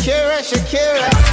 Shakira, Shakira.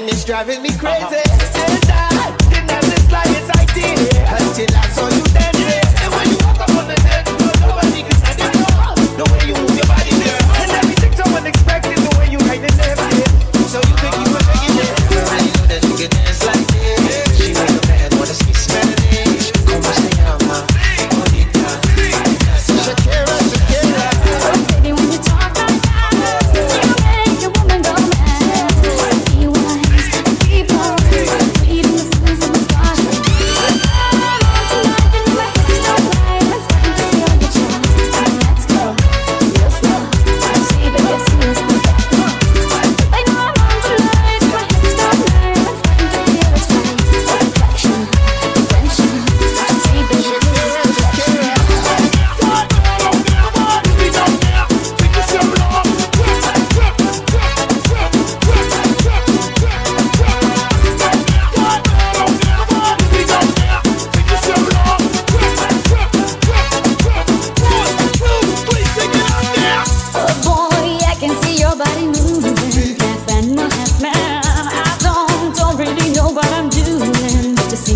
And it's driving me crazy. Uh-huh. And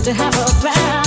to have a bad